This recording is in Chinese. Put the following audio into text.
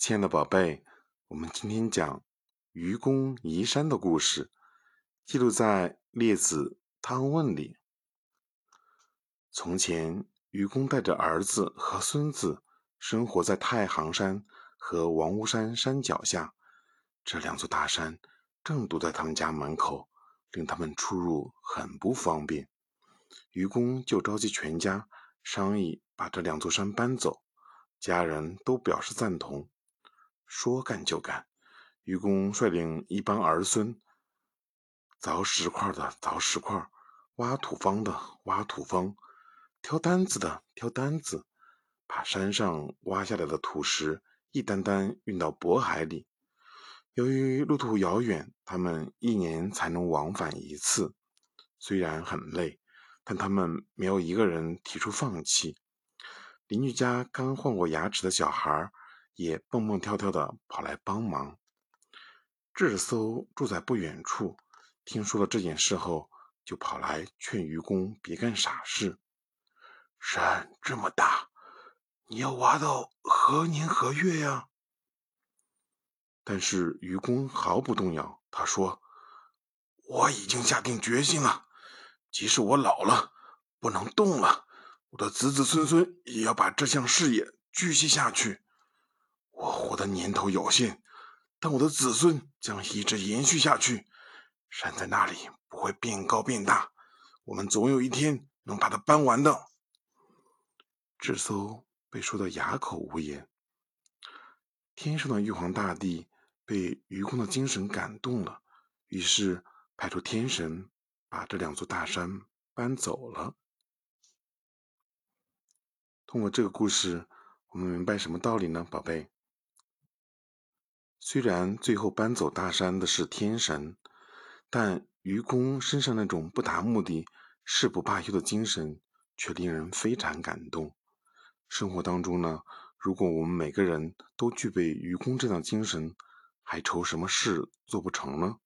亲爱的宝贝，我们今天讲愚公移山的故事，记录在《列子·汤问》里。从前，愚公带着儿子和孙子生活在太行山和王屋山山脚下，这两座大山正堵在他们家门口，令他们出入很不方便。愚公就召集全家商议，把这两座山搬走。家人都表示赞同。说干就干，愚公率领一帮儿孙，凿石块的凿石块，挖土方的挖土方，挑担子的挑担子，把山上挖下来的土石一担担运到渤海里。由于路途遥远，他们一年才能往返一次，虽然很累，但他们没有一个人提出放弃。邻居家刚换过牙齿的小孩。也蹦蹦跳跳的跑来帮忙。智叟住在不远处，听说了这件事后，就跑来劝愚公别干傻事。山这么大，你要挖到何年何月呀？但是愚公毫不动摇，他说：“我已经下定决心了，即使我老了不能动了，我的子子孙孙也要把这项事业继续下去。”我活的年头有限，但我的子孙将一直延续下去。山在那里不会变高变大，我们总有一天能把它搬完的。智叟被说得哑口无言。天上的玉皇大帝被愚公的精神感动了，于是派出天神把这两座大山搬走了。通过这个故事，我们明白什么道理呢，宝贝？虽然最后搬走大山的是天神，但愚公身上那种不达目的誓不罢休的精神却令人非常感动。生活当中呢，如果我们每个人都具备愚公这样精神，还愁什么事做不成呢？